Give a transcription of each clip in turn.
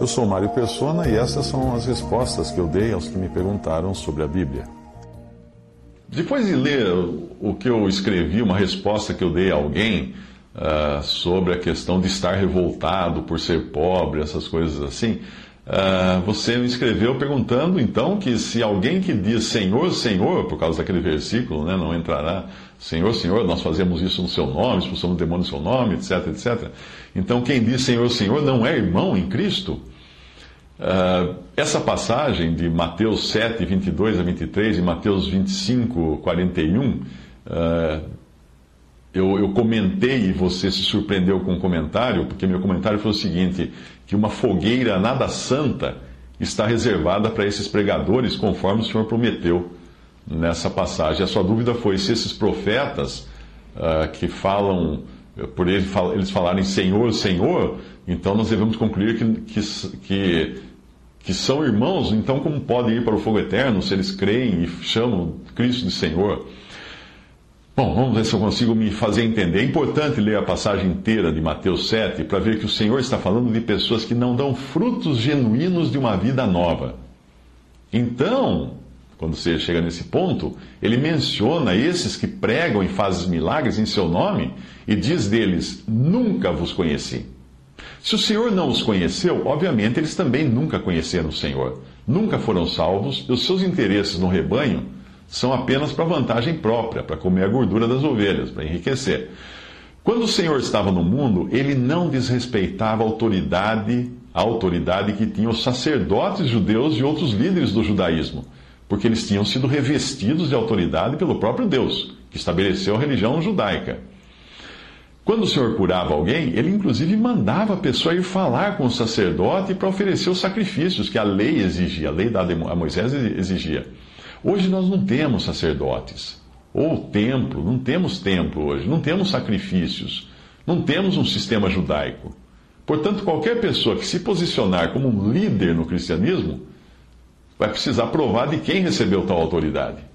Eu sou Mário Persona e essas são as respostas que eu dei aos que me perguntaram sobre a Bíblia. Depois de ler o que eu escrevi, uma resposta que eu dei a alguém uh, sobre a questão de estar revoltado por ser pobre, essas coisas assim, uh, você me escreveu perguntando então que se alguém que diz Senhor, Senhor, por causa daquele versículo, né, não entrará, Senhor, Senhor, nós fazemos isso no seu nome, expulsamos o demônio no seu nome, etc, etc. Então quem diz Senhor, Senhor não é irmão em Cristo? Uh, essa passagem de Mateus 7, 22 a 23 e Mateus 25, 41, uh, eu, eu comentei e você se surpreendeu com o um comentário, porque meu comentário foi o seguinte: que uma fogueira nada santa está reservada para esses pregadores, conforme o Senhor prometeu nessa passagem. A sua dúvida foi se esses profetas uh, que falam, por eles, eles falarem Senhor, Senhor, então nós devemos concluir que, que, que que são irmãos, então como podem ir para o fogo eterno se eles creem e chamam Cristo de Senhor? Bom, vamos ver se eu consigo me fazer entender. É importante ler a passagem inteira de Mateus 7 para ver que o Senhor está falando de pessoas que não dão frutos genuínos de uma vida nova. Então, quando você chega nesse ponto, ele menciona esses que pregam e fazem milagres em seu nome e diz deles: Nunca vos conheci. Se o Senhor não os conheceu, obviamente eles também nunca conheceram o Senhor. Nunca foram salvos e os seus interesses no rebanho são apenas para vantagem própria, para comer a gordura das ovelhas, para enriquecer. Quando o Senhor estava no mundo, ele não desrespeitava a autoridade, a autoridade que tinham os sacerdotes judeus e outros líderes do judaísmo, porque eles tinham sido revestidos de autoridade pelo próprio Deus, que estabeleceu a religião judaica. Quando o Senhor curava alguém, ele inclusive mandava a pessoa ir falar com o sacerdote para oferecer os sacrifícios que a lei exigia, a lei dada a Moisés exigia. Hoje nós não temos sacerdotes, ou templo, não temos templo hoje, não temos sacrifícios, não temos um sistema judaico. Portanto, qualquer pessoa que se posicionar como um líder no cristianismo vai precisar provar de quem recebeu tal autoridade.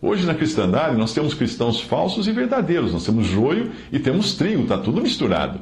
Hoje na cristandade nós temos cristãos falsos e verdadeiros, nós temos joio e temos trigo, está tudo misturado.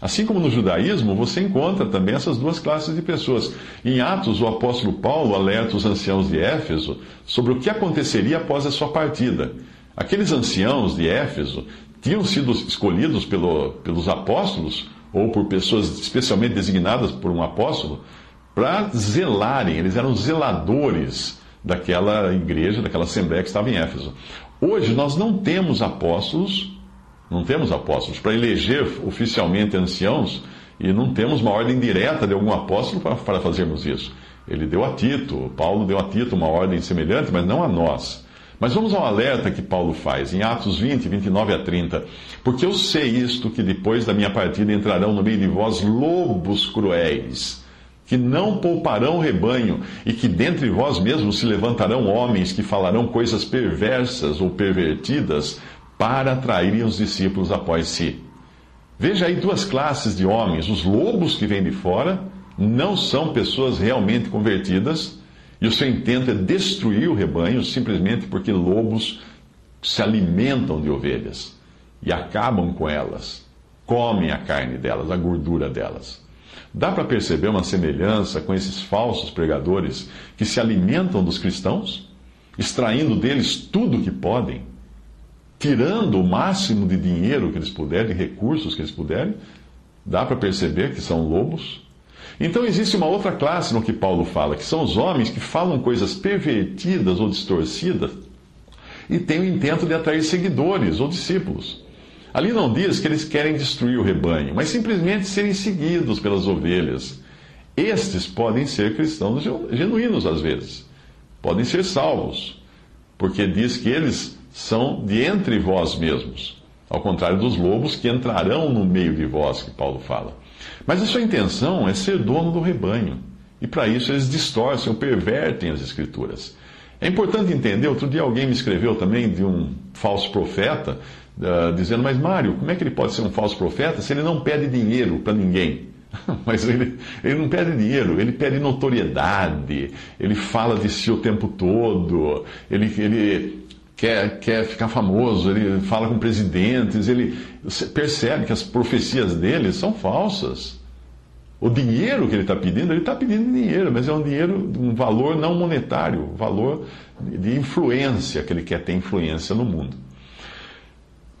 Assim como no judaísmo, você encontra também essas duas classes de pessoas. Em Atos, o apóstolo Paulo alerta os anciãos de Éfeso sobre o que aconteceria após a sua partida. Aqueles anciãos de Éfeso tinham sido escolhidos pelo, pelos apóstolos, ou por pessoas especialmente designadas por um apóstolo, para zelarem, eles eram zeladores daquela igreja, daquela assembleia que estava em Éfeso. Hoje nós não temos apóstolos, não temos apóstolos para eleger oficialmente anciãos e não temos uma ordem direta de algum apóstolo para, para fazermos isso. Ele deu a Tito, Paulo deu a Tito uma ordem semelhante, mas não a nós. Mas vamos ao alerta que Paulo faz em Atos 20, 29 a 30. Porque eu sei isto, que depois da minha partida entrarão no meio de vós lobos cruéis que não pouparão rebanho, e que dentre vós mesmos se levantarão homens que falarão coisas perversas ou pervertidas para atraírem os discípulos após si. Veja aí duas classes de homens: os lobos que vêm de fora não são pessoas realmente convertidas, e o seu intento é destruir o rebanho simplesmente porque lobos se alimentam de ovelhas e acabam com elas, comem a carne delas, a gordura delas. Dá para perceber uma semelhança com esses falsos pregadores que se alimentam dos cristãos, extraindo deles tudo o que podem, tirando o máximo de dinheiro que eles puderem, de recursos que eles puderem? Dá para perceber que são lobos? Então existe uma outra classe no que Paulo fala, que são os homens que falam coisas pervertidas ou distorcidas e têm o intento de atrair seguidores ou discípulos. Ali não diz que eles querem destruir o rebanho, mas simplesmente serem seguidos pelas ovelhas. Estes podem ser cristãos genuínos às vezes, podem ser salvos, porque diz que eles são de entre vós mesmos. Ao contrário dos lobos que entrarão no meio de vós, que Paulo fala. Mas a sua intenção é ser dono do rebanho. E para isso eles distorcem ou pervertem as escrituras. É importante entender, outro dia alguém me escreveu também de um falso profeta, uh, dizendo, mas Mário, como é que ele pode ser um falso profeta se ele não pede dinheiro para ninguém? Mas ele, ele não pede dinheiro, ele pede notoriedade, ele fala de si o tempo todo, ele, ele quer, quer ficar famoso, ele fala com presidentes, ele percebe que as profecias dele são falsas. O dinheiro que ele está pedindo, ele está pedindo dinheiro, mas é um dinheiro, um valor não monetário, valor de influência, que ele quer ter influência no mundo.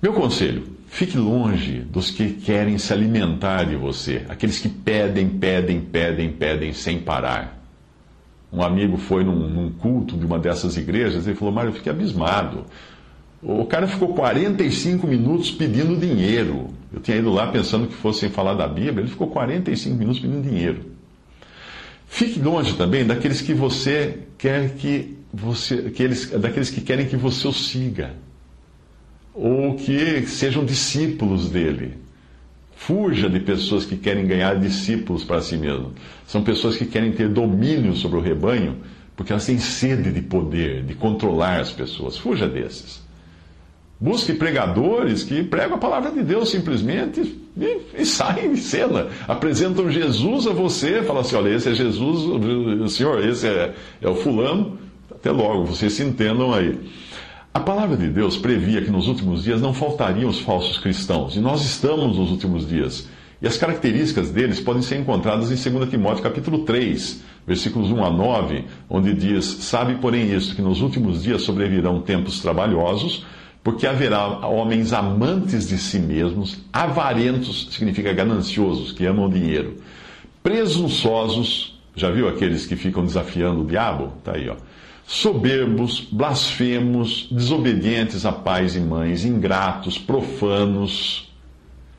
Meu conselho, fique longe dos que querem se alimentar de você, aqueles que pedem, pedem, pedem, pedem sem parar. Um amigo foi num, num culto de uma dessas igrejas e falou: Mário, eu fiquei abismado. O cara ficou 45 minutos pedindo dinheiro. Eu tinha ido lá pensando que fossem falar da Bíblia, ele ficou 45 minutos pedindo dinheiro. Fique longe também daqueles que você quer que você, que eles, daqueles que querem que você o siga, ou que sejam discípulos dele. Fuja de pessoas que querem ganhar discípulos para si mesmo. São pessoas que querem ter domínio sobre o rebanho, porque elas têm sede de poder, de controlar as pessoas. Fuja desses. Busque pregadores que pregam a palavra de Deus simplesmente e, e saem de cena. Apresentam Jesus a você, falam assim: olha, esse é Jesus, o senhor, esse é, é o fulano. Até logo, vocês se entendam aí. A palavra de Deus previa que nos últimos dias não faltariam os falsos cristãos, e nós estamos nos últimos dias. E as características deles podem ser encontradas em 2 Timóteo capítulo 3, versículos 1 a 9, onde diz: Sabe, porém, isto, que nos últimos dias sobrevirão tempos trabalhosos porque haverá homens amantes de si mesmos, avarentos, significa gananciosos, que amam dinheiro, presunçosos, já viu aqueles que ficam desafiando o diabo? Tá aí, ó. Soberbos, blasfemos, desobedientes a pais e mães, ingratos, profanos,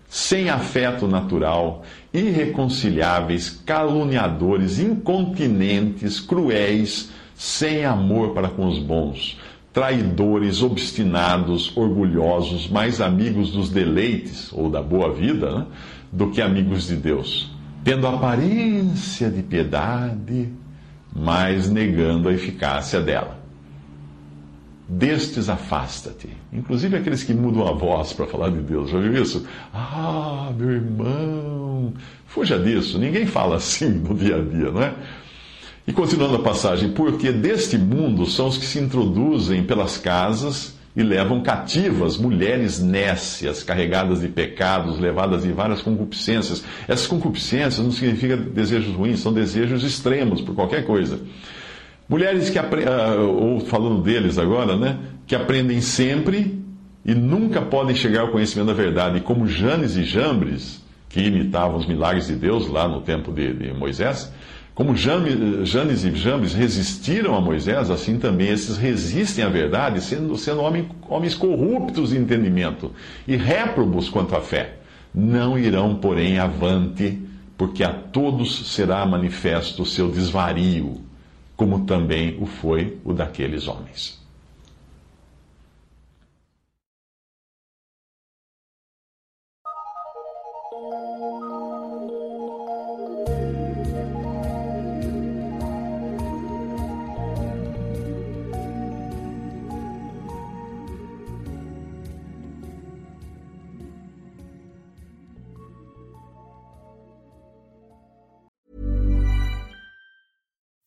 sem afeto natural, irreconciliáveis, caluniadores, incontinentes, cruéis, sem amor para com os bons traidores, obstinados, orgulhosos, mais amigos dos deleites ou da boa vida né, do que amigos de Deus, tendo aparência de piedade, mas negando a eficácia dela. Destes afasta-te. Inclusive aqueles que mudam a voz para falar de Deus. Já viu isso? Ah, meu irmão. Fuja disso. Ninguém fala assim no dia a dia, não é? E continuando a passagem, porque deste mundo são os que se introduzem pelas casas e levam cativas mulheres nécias, carregadas de pecados, levadas em várias concupiscências. Essas concupiscências não significam desejos ruins, são desejos extremos por qualquer coisa. Mulheres que, ah, ou falando deles agora, né, que aprendem sempre e nunca podem chegar ao conhecimento da verdade, como Janes e Jambres, que imitavam os milagres de Deus lá no tempo de, de Moisés, como Janes e Jambes resistiram a Moisés, assim também esses resistem à verdade, sendo, sendo homens, homens corruptos de entendimento e réprobos quanto à fé. Não irão, porém, avante, porque a todos será manifesto o seu desvario, como também o foi o daqueles homens.